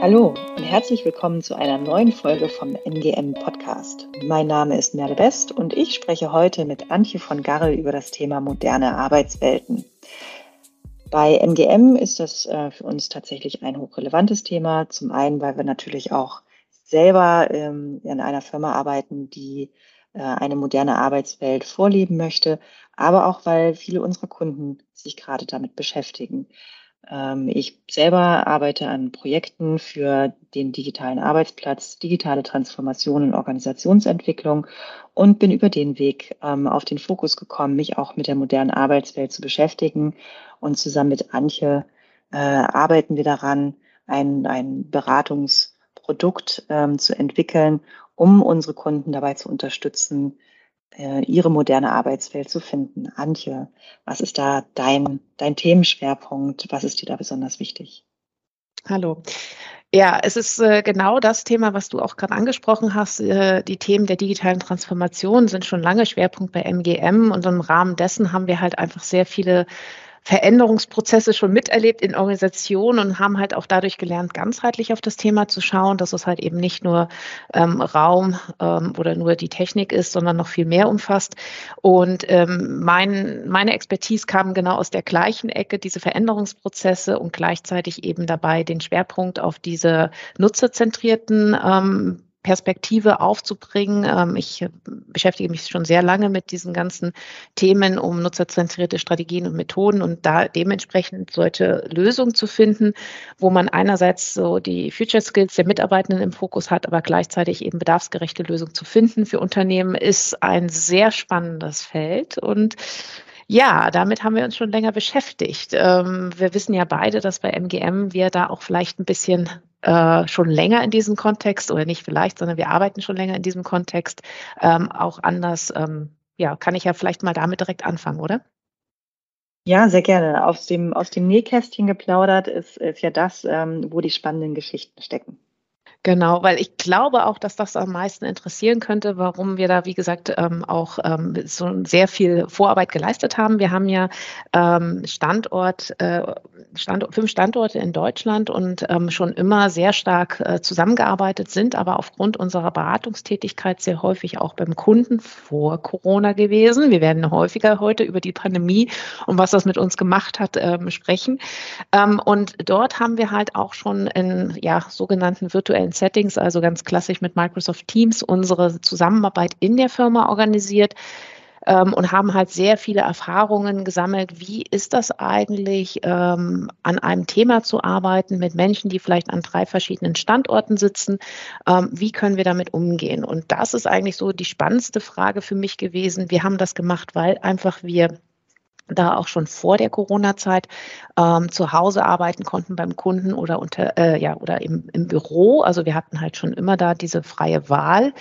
Hallo und herzlich willkommen zu einer neuen Folge vom NGM Podcast. Mein Name ist Merle Best und ich spreche heute mit Antje von Garrel über das Thema moderne Arbeitswelten. Bei MGM ist das äh, für uns tatsächlich ein hochrelevantes Thema. Zum einen, weil wir natürlich auch selber ähm, in einer Firma arbeiten, die eine moderne Arbeitswelt vorleben möchte, aber auch, weil viele unserer Kunden sich gerade damit beschäftigen. Ähm, ich selber arbeite an Projekten für den digitalen Arbeitsplatz, digitale Transformation und Organisationsentwicklung und bin über den Weg ähm, auf den Fokus gekommen, mich auch mit der modernen Arbeitswelt zu beschäftigen. Und zusammen mit Antje äh, arbeiten wir daran, ein, ein Beratungsprodukt ähm, zu entwickeln, um unsere Kunden dabei zu unterstützen, äh, ihre moderne Arbeitswelt zu finden. Antje, was ist da dein, dein Themenschwerpunkt? Was ist dir da besonders wichtig? Hallo. Ja, es ist äh, genau das Thema, was du auch gerade angesprochen hast. Äh, die Themen der digitalen Transformation sind schon lange Schwerpunkt bei MGM und im Rahmen dessen haben wir halt einfach sehr viele Veränderungsprozesse schon miterlebt in Organisationen und haben halt auch dadurch gelernt, ganzheitlich auf das Thema zu schauen, dass es halt eben nicht nur ähm, Raum ähm, oder nur die Technik ist, sondern noch viel mehr umfasst. Und ähm, mein, meine Expertise kam genau aus der gleichen Ecke, diese Veränderungsprozesse und gleichzeitig eben dabei den Schwerpunkt auf diese nutzerzentrierten ähm, Perspektive aufzubringen. Ähm, ich beschäftige mich schon sehr lange mit diesen ganzen Themen um nutzerzentrierte Strategien und Methoden und da dementsprechend solche Lösungen zu finden, wo man einerseits so die Future Skills der Mitarbeitenden im Fokus hat, aber gleichzeitig eben bedarfsgerechte Lösungen zu finden für Unternehmen, ist ein sehr spannendes Feld und ja, damit haben wir uns schon länger beschäftigt. Ähm, wir wissen ja beide, dass bei MGM wir da auch vielleicht ein bisschen äh, schon länger in diesem Kontext oder nicht vielleicht, sondern wir arbeiten schon länger in diesem Kontext ähm, auch anders. Ähm, ja, kann ich ja vielleicht mal damit direkt anfangen, oder? Ja, sehr gerne. Aus dem, aus dem Nähkästchen geplaudert ist, ist ja das, ähm, wo die spannenden Geschichten stecken. Genau, weil ich glaube auch, dass das am meisten interessieren könnte, warum wir da, wie gesagt, ähm, auch ähm, so sehr viel Vorarbeit geleistet haben. Wir haben ja ähm, Standort, äh, Standort, fünf Standorte in Deutschland und ähm, schon immer sehr stark äh, zusammengearbeitet sind, aber aufgrund unserer Beratungstätigkeit sehr häufig auch beim Kunden vor Corona gewesen. Wir werden häufiger heute über die Pandemie und was das mit uns gemacht hat ähm, sprechen. Ähm, und dort haben wir halt auch schon in ja, sogenannten virtuellen Settings, also ganz klassisch mit Microsoft Teams, unsere Zusammenarbeit in der Firma organisiert ähm, und haben halt sehr viele Erfahrungen gesammelt. Wie ist das eigentlich, ähm, an einem Thema zu arbeiten mit Menschen, die vielleicht an drei verschiedenen Standorten sitzen? Ähm, wie können wir damit umgehen? Und das ist eigentlich so die spannendste Frage für mich gewesen. Wir haben das gemacht, weil einfach wir da auch schon vor der Corona-Zeit ähm, zu Hause arbeiten konnten beim Kunden oder unter äh, ja oder im, im Büro. Also wir hatten halt schon immer da diese freie Wahl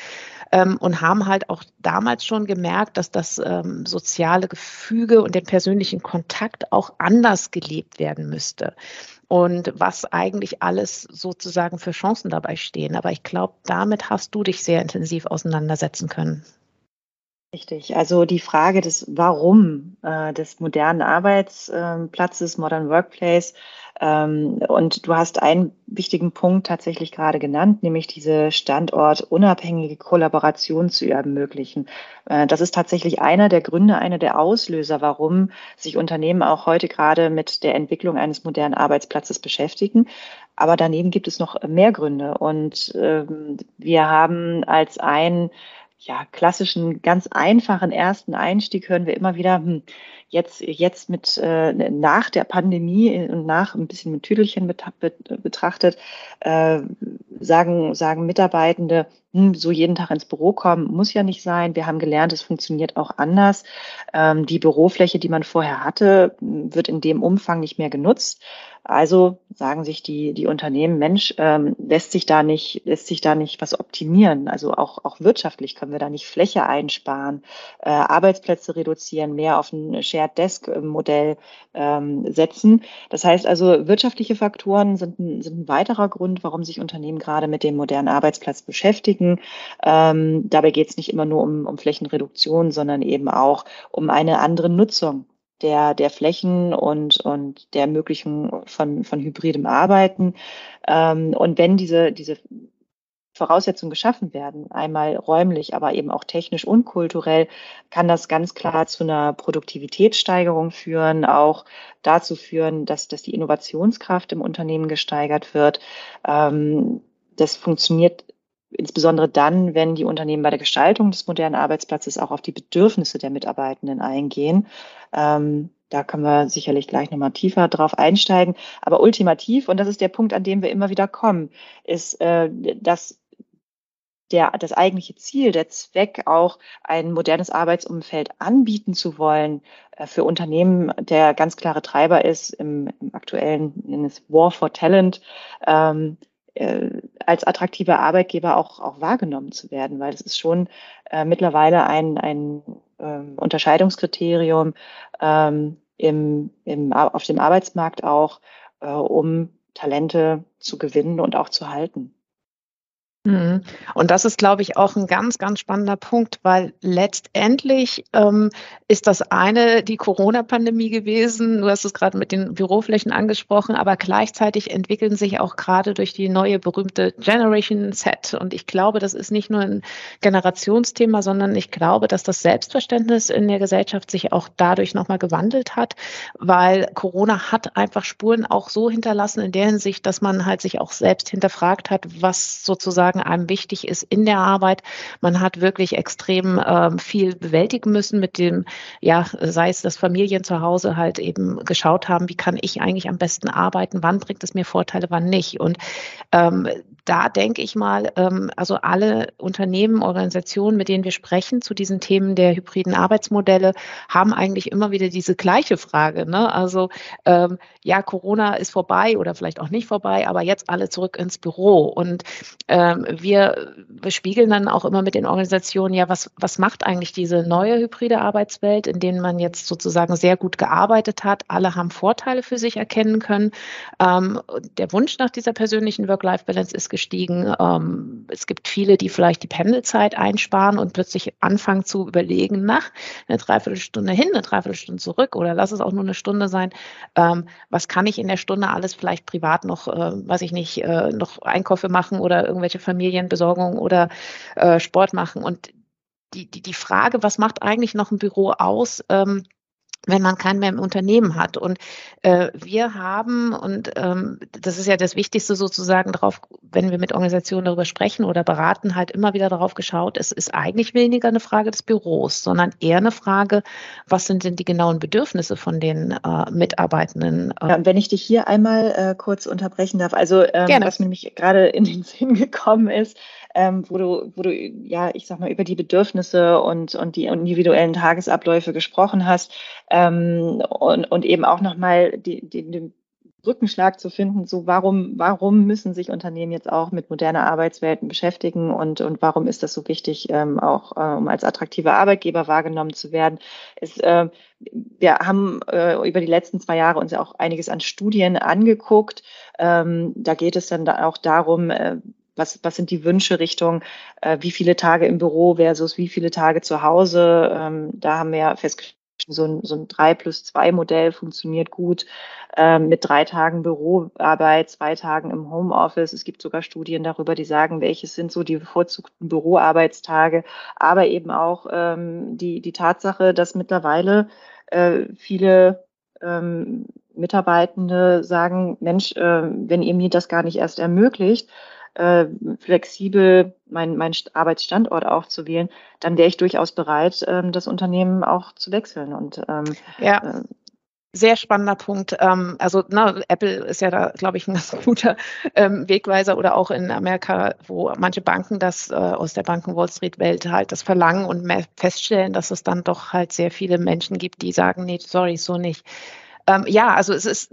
ähm, und haben halt auch damals schon gemerkt, dass das ähm, soziale Gefüge und den persönlichen Kontakt auch anders gelebt werden müsste. Und was eigentlich alles sozusagen für Chancen dabei stehen. Aber ich glaube, damit hast du dich sehr intensiv auseinandersetzen können. Richtig. Also die Frage des Warum äh, des modernen Arbeitsplatzes, Modern Workplace. Ähm, und du hast einen wichtigen Punkt tatsächlich gerade genannt, nämlich diese standortunabhängige Kollaboration zu ermöglichen. Äh, das ist tatsächlich einer der Gründe, einer der Auslöser, warum sich Unternehmen auch heute gerade mit der Entwicklung eines modernen Arbeitsplatzes beschäftigen. Aber daneben gibt es noch mehr Gründe. Und ähm, wir haben als ein ja, klassischen, ganz einfachen ersten Einstieg hören wir immer wieder, hm, jetzt, jetzt mit äh, nach der Pandemie und nach ein bisschen mit Tüdelchen betrachtet, äh, sagen, sagen Mitarbeitende, hm, so jeden Tag ins Büro kommen, muss ja nicht sein. Wir haben gelernt, es funktioniert auch anders. Ähm, die Bürofläche, die man vorher hatte, wird in dem Umfang nicht mehr genutzt. Also sagen sich die, die Unternehmen, Mensch, ähm, lässt sich da nicht, lässt sich da nicht was optimieren. Also auch, auch wirtschaftlich können wir da nicht Fläche einsparen, äh, Arbeitsplätze reduzieren, mehr auf ein Shared Desk Modell ähm, setzen. Das heißt also, wirtschaftliche Faktoren sind ein, sind ein weiterer Grund, warum sich Unternehmen gerade mit dem modernen Arbeitsplatz beschäftigen. Ähm, dabei geht es nicht immer nur um, um Flächenreduktion, sondern eben auch um eine andere Nutzung der, der Flächen und, und der Ermöglichung von, von hybridem Arbeiten. Ähm, und wenn diese, diese Voraussetzungen geschaffen werden, einmal räumlich, aber eben auch technisch und kulturell, kann das ganz klar zu einer Produktivitätssteigerung führen, auch dazu führen, dass, dass die Innovationskraft im Unternehmen gesteigert wird. Ähm, das funktioniert insbesondere dann, wenn die Unternehmen bei der Gestaltung des modernen Arbeitsplatzes auch auf die Bedürfnisse der Mitarbeitenden eingehen. Ähm, da können wir sicherlich gleich nochmal tiefer drauf einsteigen. Aber ultimativ, und das ist der Punkt, an dem wir immer wieder kommen, ist, äh, dass der, das eigentliche Ziel, der Zweck, auch ein modernes Arbeitsumfeld anbieten zu wollen äh, für Unternehmen, der ganz klare Treiber ist im, im aktuellen War for Talent, ähm, äh, als attraktiver Arbeitgeber auch, auch wahrgenommen zu werden, weil es ist schon äh, mittlerweile ein, ein ähm, Unterscheidungskriterium ähm, im, im, auf dem Arbeitsmarkt auch, äh, um Talente zu gewinnen und auch zu halten. Mhm. Und das ist, glaube ich, auch ein ganz, ganz spannender Punkt, weil letztendlich ähm, ist das eine die Corona-Pandemie gewesen. Du hast es gerade mit den Büroflächen angesprochen, aber gleichzeitig entwickeln sich auch gerade durch die neue berühmte Generation Set. Und ich glaube, das ist nicht nur ein Generationsthema, sondern ich glaube, dass das Selbstverständnis in der Gesellschaft sich auch dadurch nochmal gewandelt hat, weil Corona hat einfach Spuren auch so hinterlassen in der Hinsicht, dass man halt sich auch selbst hinterfragt hat, was sozusagen sozusagen einem wichtig ist in der Arbeit. Man hat wirklich extrem ähm, viel bewältigen müssen mit dem, ja, sei es, dass Familien zu Hause halt eben geschaut haben, wie kann ich eigentlich am besten arbeiten, wann bringt es mir Vorteile, wann nicht. Und ähm, da denke ich mal, ähm, also alle Unternehmen, Organisationen, mit denen wir sprechen zu diesen Themen der hybriden Arbeitsmodelle, haben eigentlich immer wieder diese gleiche Frage. Ne? Also ähm, ja, Corona ist vorbei oder vielleicht auch nicht vorbei, aber jetzt alle zurück ins Büro. Und ähm, wir bespiegeln dann auch immer mit den Organisationen, ja, was, was macht eigentlich diese neue hybride Arbeitswelt, in denen man jetzt sozusagen sehr gut gearbeitet hat. Alle haben Vorteile für sich erkennen können. Ähm, der Wunsch nach dieser persönlichen Work-Life-Balance ist gestiegen. Ähm, es gibt viele, die vielleicht die Pendelzeit einsparen und plötzlich anfangen zu überlegen, nach eine Dreiviertelstunde hin, eine Dreiviertelstunde zurück oder lass es auch nur eine Stunde sein. Ähm, was kann ich in der Stunde alles vielleicht privat noch, äh, weiß ich nicht, äh, noch Einkäufe machen oder irgendwelche Familienbesorgung oder äh, Sport machen? Und die, die, die Frage, was macht eigentlich noch ein Büro aus? Ähm, wenn man keinen mehr im Unternehmen hat. Und äh, wir haben, und ähm, das ist ja das Wichtigste sozusagen drauf, wenn wir mit Organisationen darüber sprechen oder beraten, halt immer wieder darauf geschaut, es ist eigentlich weniger eine Frage des Büros, sondern eher eine Frage, was sind denn die genauen Bedürfnisse von den äh, Mitarbeitenden. Ja, und wenn ich dich hier einmal äh, kurz unterbrechen darf, also ähm, was mir nämlich gerade in den Sinn gekommen ist, ähm, wo du, wo du, ja, ich sag mal, über die Bedürfnisse und, und die individuellen Tagesabläufe gesprochen hast ähm, und, und eben auch nochmal die, die, den Brückenschlag zu finden, so warum, warum müssen sich Unternehmen jetzt auch mit moderner Arbeitswelten beschäftigen und, und warum ist das so wichtig, ähm, auch äh, um als attraktiver Arbeitgeber wahrgenommen zu werden, ist, äh, wir haben äh, über die letzten zwei Jahre uns ja auch einiges an Studien angeguckt. Ähm, da geht es dann da auch darum, äh, was, was sind die Wünsche Richtung, äh, wie viele Tage im Büro versus wie viele Tage zu Hause? Ähm, da haben wir ja festgestellt, so ein, so ein 3 plus 2 Modell funktioniert gut ähm, mit drei Tagen Büroarbeit, zwei Tagen im Homeoffice. Es gibt sogar Studien darüber, die sagen, welches sind so die bevorzugten Büroarbeitstage, aber eben auch ähm, die, die Tatsache, dass mittlerweile äh, viele ähm, Mitarbeitende sagen, Mensch, äh, wenn ihr mir das gar nicht erst ermöglicht, äh, flexibel meinen mein Arbeitsstandort aufzuwählen, dann wäre ich durchaus bereit, ähm, das Unternehmen auch zu wechseln. Und ähm, ja. Äh, sehr spannender Punkt. Ähm, also na, Apple ist ja da, glaube ich, ein ganz guter ähm, Wegweiser oder auch in Amerika, wo manche Banken das äh, aus der Banken-Wall Street-Welt halt das verlangen und feststellen, dass es dann doch halt sehr viele Menschen gibt, die sagen, nee, sorry, so nicht. Ähm, ja, also es ist,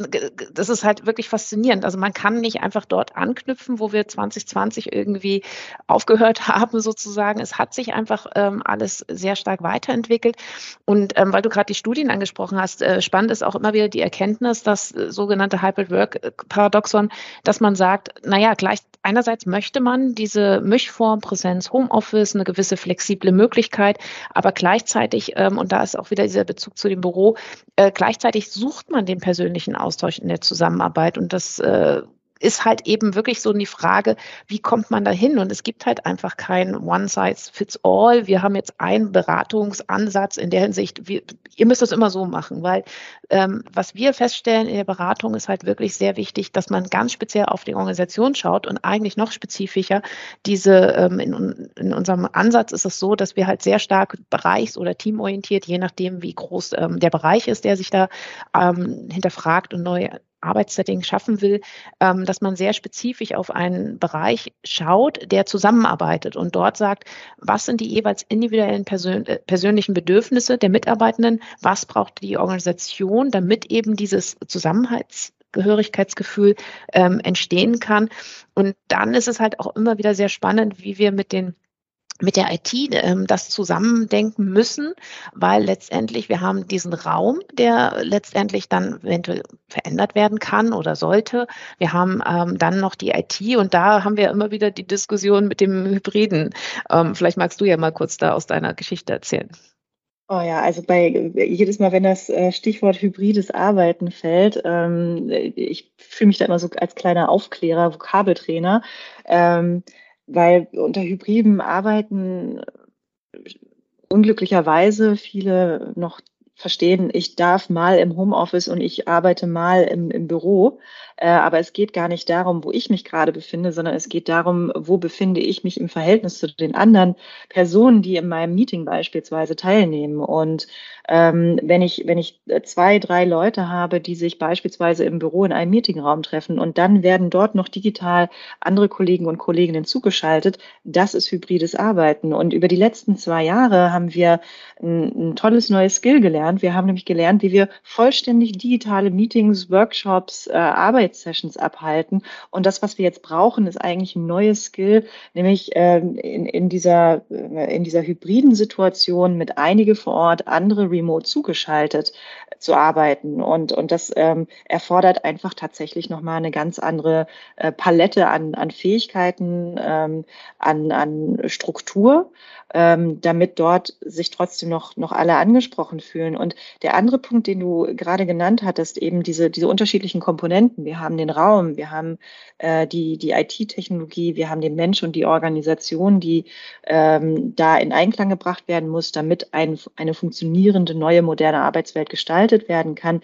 das ist halt wirklich faszinierend. Also man kann nicht einfach dort anknüpfen, wo wir 2020 irgendwie aufgehört haben, sozusagen. Es hat sich einfach ähm, alles sehr stark weiterentwickelt. Und ähm, weil du gerade die Studien angesprochen hast, äh, spannend ist auch immer wieder die Erkenntnis, das äh, sogenannte Hybrid Work Paradoxon, dass man sagt, naja, gleich einerseits möchte man diese Mischform, Präsenz, Homeoffice, eine gewisse flexible Möglichkeit, aber gleichzeitig, ähm, und da ist auch wieder dieser Bezug zu dem Büro, äh, gleichzeitig sucht man den persönlichen Austausch in der Zusammenarbeit und das äh, ist halt eben wirklich so die Frage, wie kommt man da hin? Und es gibt halt einfach kein One-Size-Fits-All. Wir haben jetzt einen Beratungsansatz in der Hinsicht, wir, ihr müsst das immer so machen, weil ähm, was wir feststellen in der Beratung ist halt wirklich sehr wichtig, dass man ganz speziell auf die Organisation schaut und eigentlich noch spezifischer diese, ähm, in, in unserem Ansatz ist es so, dass wir halt sehr stark bereichs- oder teamorientiert, je nachdem, wie groß ähm, der Bereich ist, der sich da ähm, hinterfragt und neu Arbeitssetting schaffen will, ähm, dass man sehr spezifisch auf einen Bereich schaut, der zusammenarbeitet und dort sagt, was sind die jeweils individuellen Persön äh, persönlichen Bedürfnisse der Mitarbeitenden, was braucht die Organisation, damit eben dieses Zusammenhaltsgehörigkeitsgefühl ähm, entstehen kann. Und dann ist es halt auch immer wieder sehr spannend, wie wir mit den mit der IT ähm, das zusammendenken müssen, weil letztendlich wir haben diesen Raum, der letztendlich dann eventuell verändert werden kann oder sollte. Wir haben ähm, dann noch die IT und da haben wir immer wieder die Diskussion mit dem Hybriden. Ähm, vielleicht magst du ja mal kurz da aus deiner Geschichte erzählen. Oh ja, also bei jedes Mal, wenn das äh, Stichwort hybrides Arbeiten fällt, ähm, ich fühle mich da immer so als kleiner Aufklärer, Vokabeltrainer. Ähm, weil unter hybriden Arbeiten unglücklicherweise viele noch verstehen, ich darf mal im Homeoffice und ich arbeite mal im, im Büro. Äh, aber es geht gar nicht darum, wo ich mich gerade befinde, sondern es geht darum, wo befinde ich mich im Verhältnis zu den anderen Personen, die in meinem Meeting beispielsweise teilnehmen. Und ähm, wenn ich, wenn ich zwei, drei Leute habe, die sich beispielsweise im Büro in einem Meetingraum treffen und dann werden dort noch digital andere Kollegen und Kolleginnen zugeschaltet, das ist hybrides Arbeiten. Und über die letzten zwei Jahre haben wir ein, ein tolles neues Skill gelernt. Wir haben nämlich gelernt, wie wir vollständig digitale Meetings, Workshops, äh, Arbeitssessions abhalten. Und das, was wir jetzt brauchen, ist eigentlich ein neues Skill, nämlich äh, in, in, dieser, äh, in dieser hybriden Situation mit einige vor Ort, andere remote zugeschaltet zu arbeiten. Und, und das ähm, erfordert einfach tatsächlich nochmal eine ganz andere äh, Palette an, an Fähigkeiten, ähm, an, an Struktur, ähm, damit dort sich trotzdem noch, noch alle angesprochen fühlen. Und der andere Punkt, den du gerade genannt hattest, eben diese, diese unterschiedlichen Komponenten. Wir haben den Raum, wir haben äh, die, die IT-Technologie, wir haben den Mensch und die Organisation, die ähm, da in Einklang gebracht werden muss, damit ein, eine funktionierende neue moderne Arbeitswelt gestaltet werden kann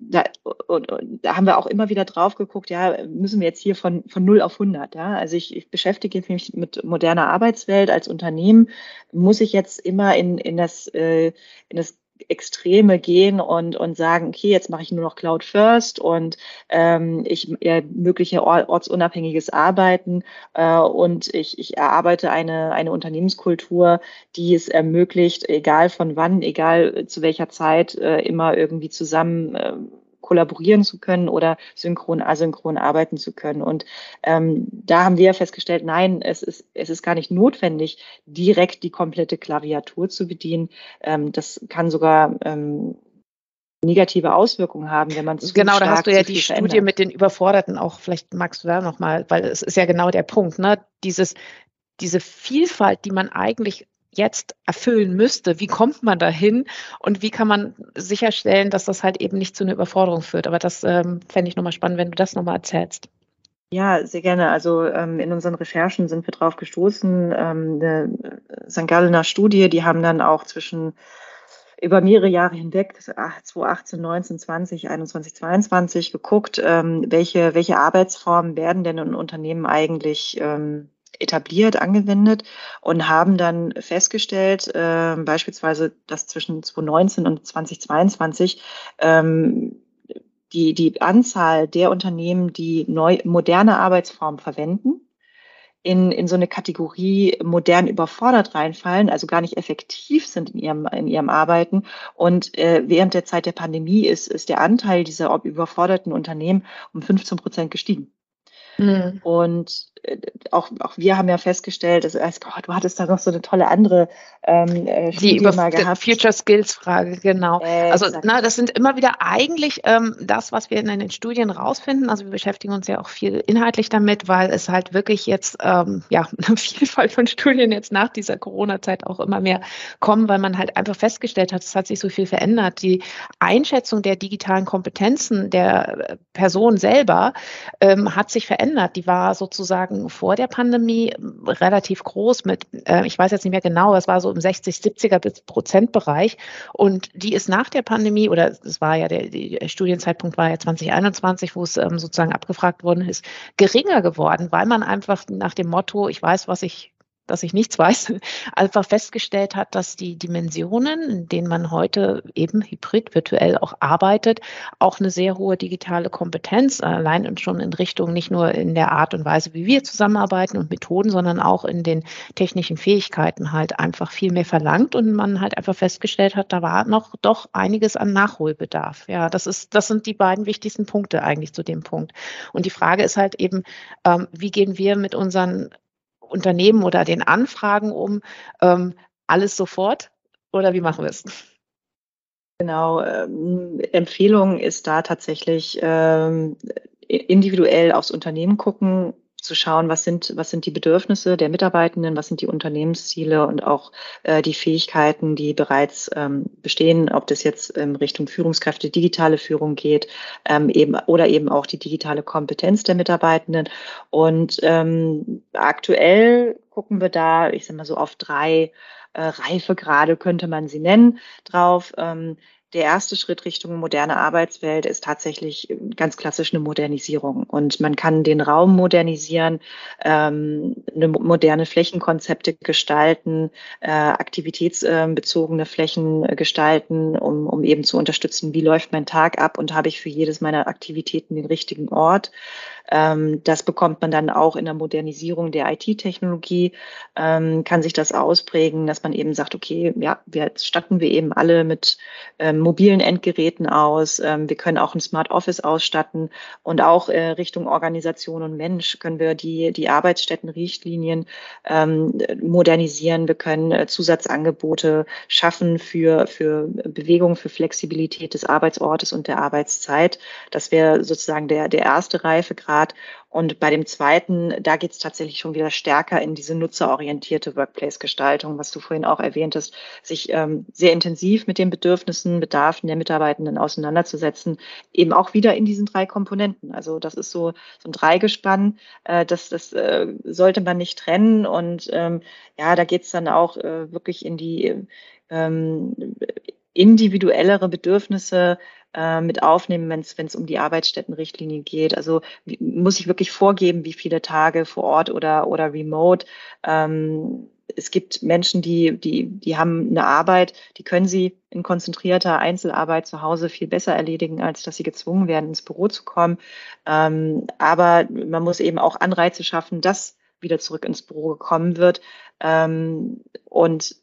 da, und, und, da haben wir auch immer wieder drauf geguckt, ja, müssen wir jetzt hier von, von 0 auf 100, ja. Also ich, ich beschäftige mich mit moderner Arbeitswelt als Unternehmen, muss ich jetzt immer in, in das, äh, in das Extreme gehen und, und sagen, okay, jetzt mache ich nur noch Cloud First und ähm, ich äh, mögliche ortsunabhängiges Arbeiten äh, und ich, ich erarbeite eine, eine Unternehmenskultur, die es ermöglicht, egal von wann, egal zu welcher Zeit, äh, immer irgendwie zusammen äh, kollaborieren zu können oder synchron, asynchron arbeiten zu können. Und ähm, da haben wir festgestellt, nein, es ist, es ist gar nicht notwendig, direkt die komplette Klaviatur zu bedienen. Ähm, das kann sogar ähm, negative Auswirkungen haben, wenn man zu Genau, da hast du ja die Studie verändert. mit den Überforderten auch, vielleicht magst du da nochmal, weil es ist ja genau der Punkt, ne? Dieses, diese Vielfalt, die man eigentlich jetzt erfüllen müsste. Wie kommt man dahin und wie kann man sicherstellen, dass das halt eben nicht zu einer Überforderung führt? Aber das ähm, fände ich nochmal spannend, wenn du das nochmal erzählst. Ja, sehr gerne. Also ähm, in unseren Recherchen sind wir drauf gestoßen. Ähm, eine St. Gallener Studie, die haben dann auch zwischen über mehrere Jahre hinweg, 2018, 19, 20, 21, 22 geguckt, ähm, welche, welche Arbeitsformen werden denn in Unternehmen eigentlich ähm, etabliert, angewendet und haben dann festgestellt, äh, beispielsweise, dass zwischen 2019 und 2022 ähm, die, die Anzahl der Unternehmen, die neu, moderne Arbeitsformen verwenden, in, in so eine Kategorie modern überfordert reinfallen, also gar nicht effektiv sind in ihrem, in ihrem Arbeiten. Und äh, während der Zeit der Pandemie ist, ist der Anteil dieser überforderten Unternehmen um 15 Prozent gestiegen. Mhm. Und auch, auch wir haben ja festgestellt, dass, oh, du hattest da noch so eine tolle andere ähm, äh, Studie die über mal gehabt. Future Skills Frage, genau. Äh, also na, das sind immer wieder eigentlich ähm, das, was wir in den Studien rausfinden. Also wir beschäftigen uns ja auch viel inhaltlich damit, weil es halt wirklich jetzt ähm, ja eine Vielfalt von Studien jetzt nach dieser Corona-Zeit auch immer mehr kommen, weil man halt einfach festgestellt hat, es hat sich so viel verändert. Die Einschätzung der digitalen Kompetenzen der Person selber ähm, hat sich verändert. Die war sozusagen vor der Pandemie relativ groß mit, äh, ich weiß jetzt nicht mehr genau, es war so im 60, 70er Prozent Bereich. Und die ist nach der Pandemie, oder es war ja der, der Studienzeitpunkt war ja 2021, wo es ähm, sozusagen abgefragt worden ist, geringer geworden, weil man einfach nach dem Motto, ich weiß, was ich dass ich nichts weiß, einfach festgestellt hat, dass die Dimensionen, in denen man heute eben hybrid virtuell auch arbeitet, auch eine sehr hohe digitale Kompetenz allein und schon in Richtung nicht nur in der Art und Weise, wie wir zusammenarbeiten und Methoden, sondern auch in den technischen Fähigkeiten halt einfach viel mehr verlangt und man halt einfach festgestellt hat, da war noch doch einiges an Nachholbedarf. Ja, das ist, das sind die beiden wichtigsten Punkte eigentlich zu dem Punkt. Und die Frage ist halt eben, ähm, wie gehen wir mit unseren Unternehmen oder den Anfragen um? Ähm, alles sofort oder wie machen wir es? Genau, ähm, Empfehlung ist da tatsächlich ähm, individuell aufs Unternehmen gucken, zu schauen, was sind, was sind die Bedürfnisse der Mitarbeitenden, was sind die Unternehmensziele und auch äh, die Fähigkeiten, die bereits ähm, bestehen, ob das jetzt in Richtung Führungskräfte, digitale Führung geht, ähm, eben oder eben auch die digitale Kompetenz der Mitarbeitenden. Und ähm, aktuell gucken wir da, ich sag mal so auf drei äh, Reifegrade könnte man sie nennen, drauf. Ähm, der erste Schritt Richtung moderne Arbeitswelt ist tatsächlich ganz klassisch eine Modernisierung. Und man kann den Raum modernisieren, ähm, moderne Flächenkonzepte gestalten, äh, aktivitätsbezogene Flächen gestalten, um, um eben zu unterstützen, wie läuft mein Tag ab und habe ich für jedes meiner Aktivitäten den richtigen Ort. Ähm, das bekommt man dann auch in der Modernisierung der IT-Technologie, ähm, kann sich das ausprägen, dass man eben sagt, okay, ja, wir statten wir eben alle mit ähm, mobilen Endgeräten aus. Ähm, wir können auch ein Smart Office ausstatten und auch äh, Richtung Organisation und Mensch können wir die, die Arbeitsstättenrichtlinien ähm, modernisieren. Wir können äh, Zusatzangebote schaffen für, für Bewegung, für Flexibilität des Arbeitsortes und der Arbeitszeit. Das wäre sozusagen der, der erste Reifegrad. Und bei dem zweiten, da geht es tatsächlich schon wieder stärker in diese nutzerorientierte Workplace-Gestaltung, was du vorhin auch erwähntest, sich ähm, sehr intensiv mit den Bedürfnissen, Bedarfen der Mitarbeitenden auseinanderzusetzen, eben auch wieder in diesen drei Komponenten. Also das ist so, so ein Dreigespann, äh, das, das äh, sollte man nicht trennen. Und ähm, ja, da geht es dann auch äh, wirklich in die ähm, individuellere Bedürfnisse äh, mit aufnehmen, wenn es um die Arbeitsstättenrichtlinie geht. Also wie, muss ich wirklich vorgeben, wie viele Tage vor Ort oder, oder remote. Ähm, es gibt Menschen, die, die, die haben eine Arbeit, die können sie in konzentrierter Einzelarbeit zu Hause viel besser erledigen, als dass sie gezwungen werden, ins Büro zu kommen. Ähm, aber man muss eben auch Anreize schaffen, dass wieder zurück ins Büro gekommen wird. Ähm, und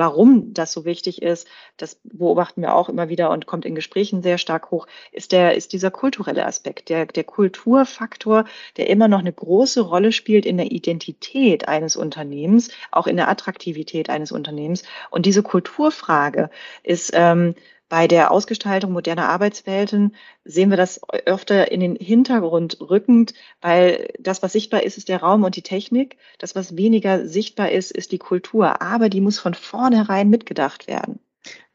warum das so wichtig ist, das beobachten wir auch immer wieder und kommt in Gesprächen sehr stark hoch, ist der, ist dieser kulturelle Aspekt, der, der Kulturfaktor, der immer noch eine große Rolle spielt in der Identität eines Unternehmens, auch in der Attraktivität eines Unternehmens. Und diese Kulturfrage ist, ähm, bei der Ausgestaltung moderner Arbeitswelten sehen wir das öfter in den Hintergrund rückend, weil das, was sichtbar ist, ist der Raum und die Technik. Das, was weniger sichtbar ist, ist die Kultur. Aber die muss von vornherein mitgedacht werden.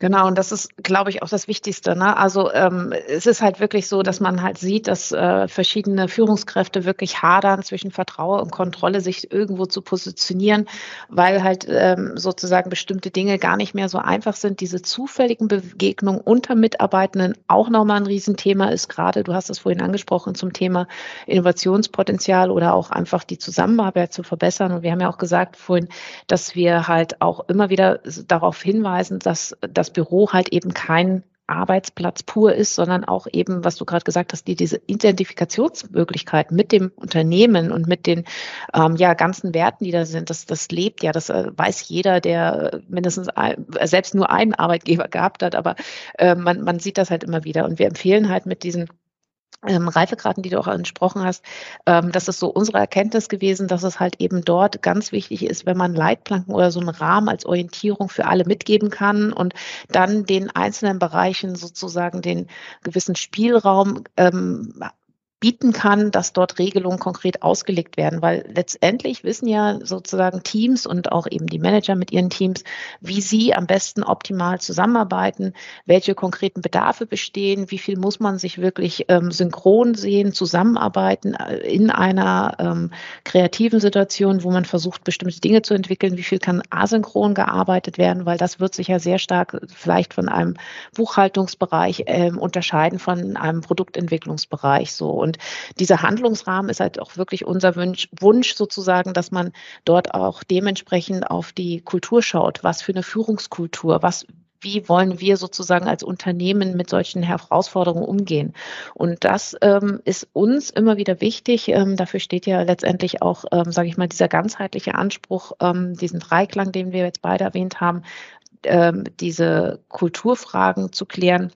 Genau, und das ist, glaube ich, auch das Wichtigste. Ne? Also ähm, es ist halt wirklich so, dass man halt sieht, dass äh, verschiedene Führungskräfte wirklich hadern zwischen Vertrauen und Kontrolle, sich irgendwo zu positionieren, weil halt ähm, sozusagen bestimmte Dinge gar nicht mehr so einfach sind. Diese zufälligen Begegnungen unter Mitarbeitenden auch nochmal ein Riesenthema ist, gerade, du hast es vorhin angesprochen, zum Thema Innovationspotenzial oder auch einfach die Zusammenarbeit zu verbessern. Und wir haben ja auch gesagt vorhin, dass wir halt auch immer wieder darauf hinweisen, dass das Büro halt eben kein Arbeitsplatz pur ist, sondern auch eben, was du gerade gesagt hast, die diese Identifikationsmöglichkeit mit dem Unternehmen und mit den ähm, ja, ganzen Werten, die da sind, das, das lebt ja, das äh, weiß jeder, der mindestens ein, äh, selbst nur einen Arbeitgeber gehabt hat, aber äh, man, man sieht das halt immer wieder. Und wir empfehlen halt mit diesen ähm, Reifegraden, die du auch angesprochen hast, ähm, das ist so unsere Erkenntnis gewesen, dass es halt eben dort ganz wichtig ist, wenn man Leitplanken oder so einen Rahmen als Orientierung für alle mitgeben kann und dann den einzelnen Bereichen sozusagen den gewissen Spielraum ähm, bieten kann, dass dort Regelungen konkret ausgelegt werden, weil letztendlich wissen ja sozusagen Teams und auch eben die Manager mit ihren Teams, wie sie am besten optimal zusammenarbeiten, welche konkreten Bedarfe bestehen, wie viel muss man sich wirklich ähm, synchron sehen, zusammenarbeiten äh, in einer ähm, kreativen Situation, wo man versucht, bestimmte Dinge zu entwickeln, wie viel kann asynchron gearbeitet werden, weil das wird sich ja sehr stark vielleicht von einem Buchhaltungsbereich ähm, unterscheiden von einem Produktentwicklungsbereich so. Und und dieser Handlungsrahmen ist halt auch wirklich unser Wunsch, Wunsch sozusagen, dass man dort auch dementsprechend auf die Kultur schaut. Was für eine Führungskultur, was wie wollen wir sozusagen als Unternehmen mit solchen Herausforderungen umgehen? Und das ähm, ist uns immer wieder wichtig. Ähm, dafür steht ja letztendlich auch, ähm, sage ich mal, dieser ganzheitliche Anspruch, ähm, diesen Dreiklang, den wir jetzt beide erwähnt haben, ähm, diese Kulturfragen zu klären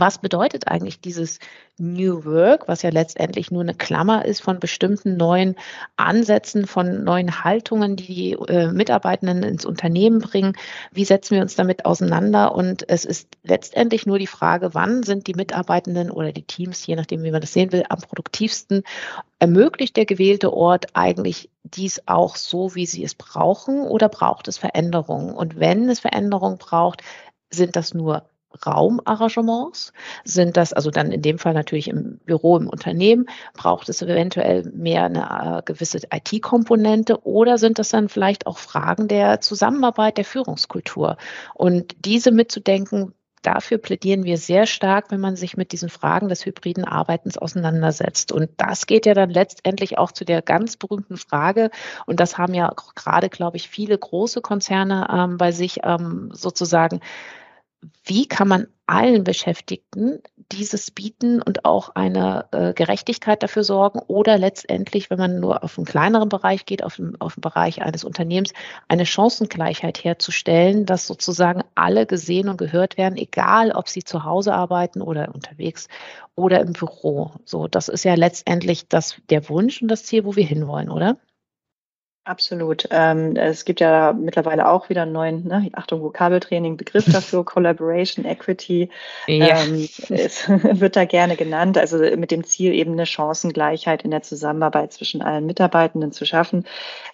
was bedeutet eigentlich dieses New Work, was ja letztendlich nur eine Klammer ist von bestimmten neuen Ansätzen, von neuen Haltungen, die die äh, Mitarbeitenden ins Unternehmen bringen? Wie setzen wir uns damit auseinander? Und es ist letztendlich nur die Frage, wann sind die Mitarbeitenden oder die Teams, je nachdem, wie man das sehen will, am produktivsten? Ermöglicht der gewählte Ort eigentlich dies auch so, wie sie es brauchen oder braucht es Veränderungen? Und wenn es Veränderungen braucht, sind das nur Raumarrangements? Sind das also dann in dem Fall natürlich im Büro, im Unternehmen? Braucht es eventuell mehr eine äh, gewisse IT-Komponente oder sind das dann vielleicht auch Fragen der Zusammenarbeit, der Führungskultur? Und diese mitzudenken, dafür plädieren wir sehr stark, wenn man sich mit diesen Fragen des hybriden Arbeitens auseinandersetzt. Und das geht ja dann letztendlich auch zu der ganz berühmten Frage, und das haben ja gerade, glaube ich, viele große Konzerne ähm, bei sich ähm, sozusagen wie kann man allen Beschäftigten dieses bieten und auch eine äh, Gerechtigkeit dafür sorgen oder letztendlich, wenn man nur auf einen kleineren Bereich geht, auf den, auf den Bereich eines Unternehmens, eine Chancengleichheit herzustellen, dass sozusagen alle gesehen und gehört werden, egal ob sie zu Hause arbeiten oder unterwegs oder im Büro. So, das ist ja letztendlich das, der Wunsch und das Ziel, wo wir hinwollen, oder? Absolut. Ähm, es gibt ja mittlerweile auch wieder einen neuen, ne, Achtung, Vokabeltraining, Begriff dafür, Collaboration, Equity, ja. ähm, es wird da gerne genannt, also mit dem Ziel eben eine Chancengleichheit in der Zusammenarbeit zwischen allen Mitarbeitenden zu schaffen.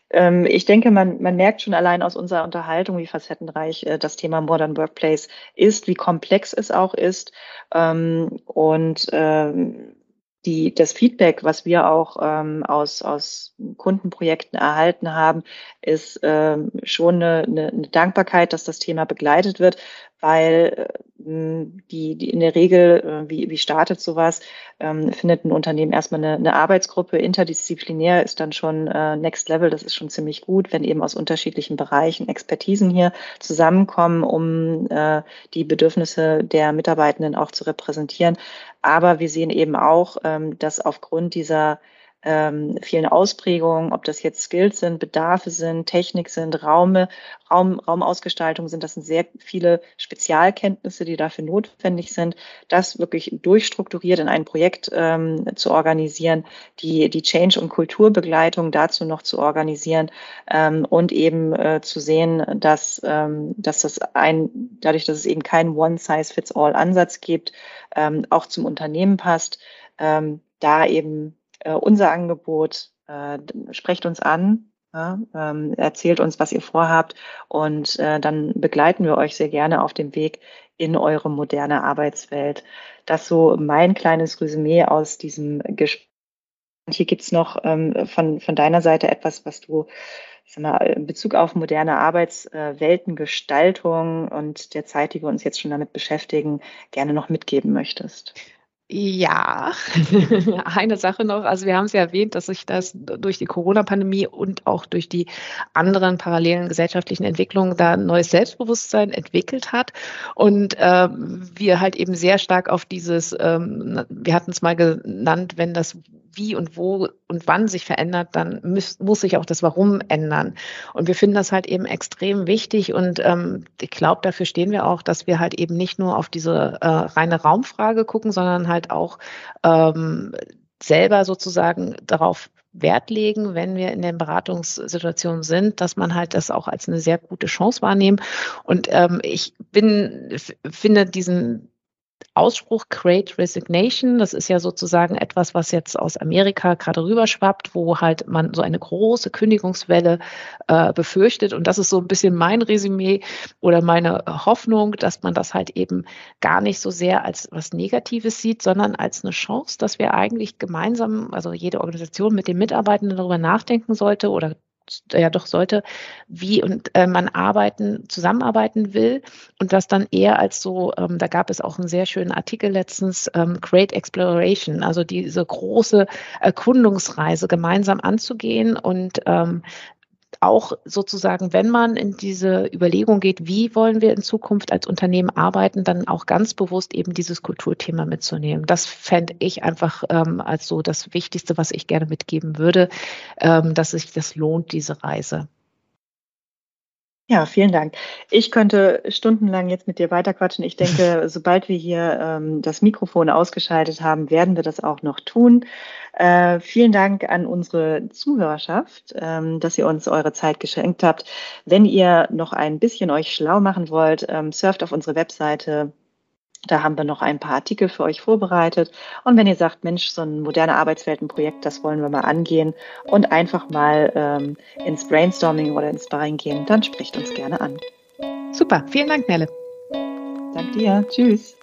Ähm, ich denke, man, man merkt schon allein aus unserer Unterhaltung, wie facettenreich äh, das Thema Modern Workplace ist, wie komplex es auch ist ähm, und ähm, die, das Feedback, was wir auch ähm, aus, aus Kundenprojekten erhalten haben, ist ähm, schon eine, eine, eine Dankbarkeit, dass das Thema begleitet wird, weil äh, die, die in der Regel, äh, wie, wie startet sowas, ähm, findet ein Unternehmen erstmal eine, eine Arbeitsgruppe, interdisziplinär ist dann schon äh, Next Level, das ist schon ziemlich gut, wenn eben aus unterschiedlichen Bereichen Expertisen hier zusammenkommen, um äh, die Bedürfnisse der Mitarbeitenden auch zu repräsentieren. Aber wir sehen eben auch, ähm, dass aufgrund dieser ähm, vielen Ausprägungen, ob das jetzt Skills sind, Bedarfe sind, Technik sind, Raume, Raum, Raumausgestaltung sind, das sind sehr viele Spezialkenntnisse, die dafür notwendig sind, das wirklich durchstrukturiert in ein Projekt ähm, zu organisieren, die, die Change- und Kulturbegleitung dazu noch zu organisieren ähm, und eben äh, zu sehen, dass, ähm, dass das ein, dadurch, dass es eben keinen One-Size-Fits-All-Ansatz gibt, ähm, auch zum Unternehmen passt, ähm, da eben äh, unser Angebot, äh, sprecht uns an, ja, ähm, erzählt uns, was ihr vorhabt und äh, dann begleiten wir euch sehr gerne auf dem Weg in eure moderne Arbeitswelt. Das so mein kleines Resümee aus diesem Gespräch. Und hier gibt's noch ähm, von, von deiner Seite etwas, was du mal, in Bezug auf moderne Arbeitsweltengestaltung und der Zeit, die wir uns jetzt schon damit beschäftigen, gerne noch mitgeben möchtest. Ja, eine Sache noch. Also wir haben es ja erwähnt, dass sich das durch die Corona-Pandemie und auch durch die anderen parallelen gesellschaftlichen Entwicklungen da ein neues Selbstbewusstsein entwickelt hat. Und ähm, wir halt eben sehr stark auf dieses, ähm, wir hatten es mal genannt, wenn das wie und wo und wann sich verändert, dann muss, muss sich auch das Warum ändern. Und wir finden das halt eben extrem wichtig und ähm, ich glaube, dafür stehen wir auch, dass wir halt eben nicht nur auf diese äh, reine Raumfrage gucken, sondern halt auch ähm, selber sozusagen darauf Wert legen, wenn wir in den Beratungssituationen sind, dass man halt das auch als eine sehr gute Chance wahrnehmen. Und ähm, ich bin, finde diesen Ausspruch Great Resignation. Das ist ja sozusagen etwas, was jetzt aus Amerika gerade rüberschwappt, wo halt man so eine große Kündigungswelle äh, befürchtet. Und das ist so ein bisschen mein Resümee oder meine Hoffnung, dass man das halt eben gar nicht so sehr als was Negatives sieht, sondern als eine Chance, dass wir eigentlich gemeinsam, also jede Organisation mit den Mitarbeitenden darüber nachdenken sollte oder ja doch sollte, wie und äh, man arbeiten, zusammenarbeiten will und das dann eher als so, ähm, da gab es auch einen sehr schönen Artikel letztens, ähm, Great Exploration, also diese große Erkundungsreise gemeinsam anzugehen und ähm, auch sozusagen, wenn man in diese Überlegung geht, wie wollen wir in Zukunft als Unternehmen arbeiten, dann auch ganz bewusst eben dieses Kulturthema mitzunehmen. Das fände ich einfach ähm, als so das Wichtigste, was ich gerne mitgeben würde, ähm, dass sich das lohnt, diese Reise. Ja, vielen Dank. Ich könnte stundenlang jetzt mit dir weiterquatschen. Ich denke, sobald wir hier ähm, das Mikrofon ausgeschaltet haben, werden wir das auch noch tun. Äh, vielen Dank an unsere Zuhörerschaft, ähm, dass ihr uns eure Zeit geschenkt habt. Wenn ihr noch ein bisschen euch schlau machen wollt, ähm, surft auf unsere Webseite da haben wir noch ein paar Artikel für euch vorbereitet. Und wenn ihr sagt, Mensch, so ein moderne Arbeitsweltenprojekt, das wollen wir mal angehen und einfach mal ähm, ins Brainstorming oder ins Sparring gehen, dann spricht uns gerne an. Super, vielen Dank, Nelle. Dank dir. Tschüss.